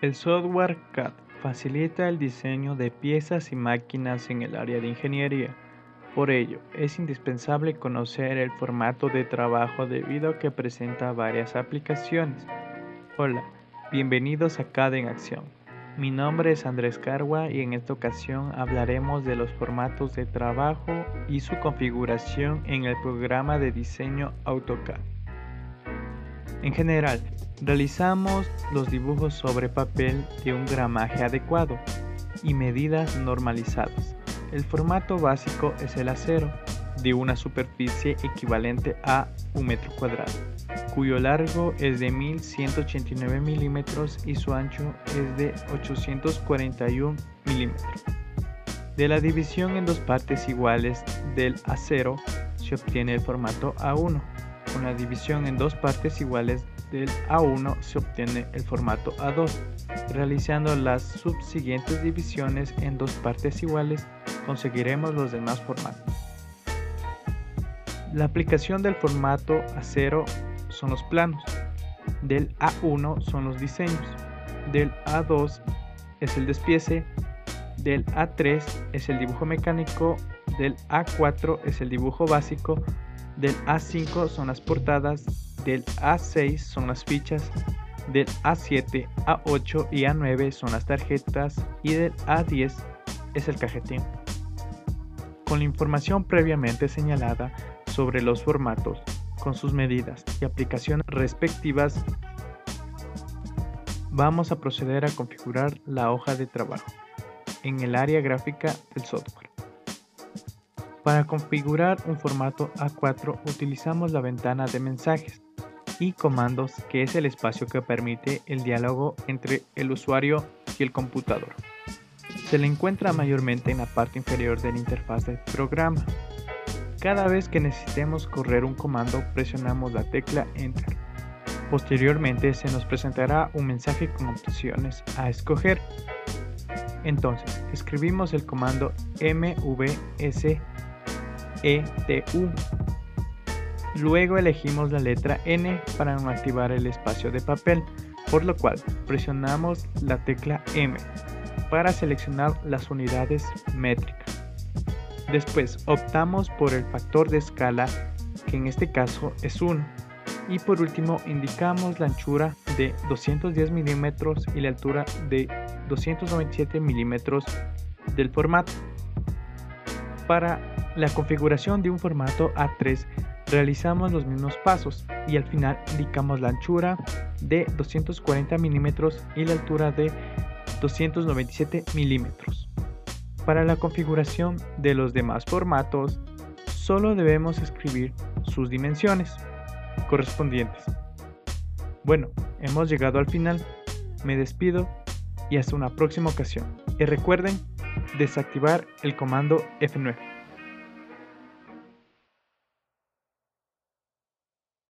El software CAD facilita el diseño de piezas y máquinas en el área de ingeniería. Por ello, es indispensable conocer el formato de trabajo debido a que presenta varias aplicaciones. Hola, bienvenidos a CAD en Acción. Mi nombre es Andrés Cargua y en esta ocasión hablaremos de los formatos de trabajo y su configuración en el programa de diseño AutoCAD. En general, realizamos los dibujos sobre papel de un gramaje adecuado y medidas normalizadas. El formato básico es el acero, de una superficie equivalente a un metro cuadrado, cuyo largo es de 1189 milímetros y su ancho es de 841 milímetros. De la división en dos partes iguales del acero se obtiene el formato A1 con la división en dos partes iguales del A1 se obtiene el formato A2. Realizando las subsiguientes divisiones en dos partes iguales. Conseguiremos los demás formatos. La aplicación del formato A0 son los planos, del A1 son los diseños, del A2 es el despiece, del A3 es el dibujo mecánico, del A4 es el dibujo básico, del A5 son las portadas, del A6 son las fichas, del A7, A8 y A9 son las tarjetas y del A10 es el cajetín. Con la información previamente señalada sobre los formatos, con sus medidas y aplicaciones respectivas, vamos a proceder a configurar la hoja de trabajo en el área gráfica del software. Para configurar un formato A4 utilizamos la ventana de mensajes y comandos que es el espacio que permite el diálogo entre el usuario y el computador. Se le encuentra mayormente en la parte inferior de la interfaz del programa. Cada vez que necesitemos correr un comando presionamos la tecla Enter. Posteriormente se nos presentará un mensaje con opciones a escoger. Entonces, escribimos el comando mvs ETU. Luego elegimos la letra N para no activar el espacio de papel, por lo cual presionamos la tecla M para seleccionar las unidades métricas. Después optamos por el factor de escala, que en este caso es 1. Y por último indicamos la anchura de 210 milímetros y la altura de 297 milímetros del formato. Para la configuración de un formato A3 realizamos los mismos pasos y al final indicamos la anchura de 240 milímetros y la altura de 297 milímetros. Para la configuración de los demás formatos, solo debemos escribir sus dimensiones correspondientes. Bueno, hemos llegado al final. Me despido y hasta una próxima ocasión. Y recuerden desactivar el comando F9.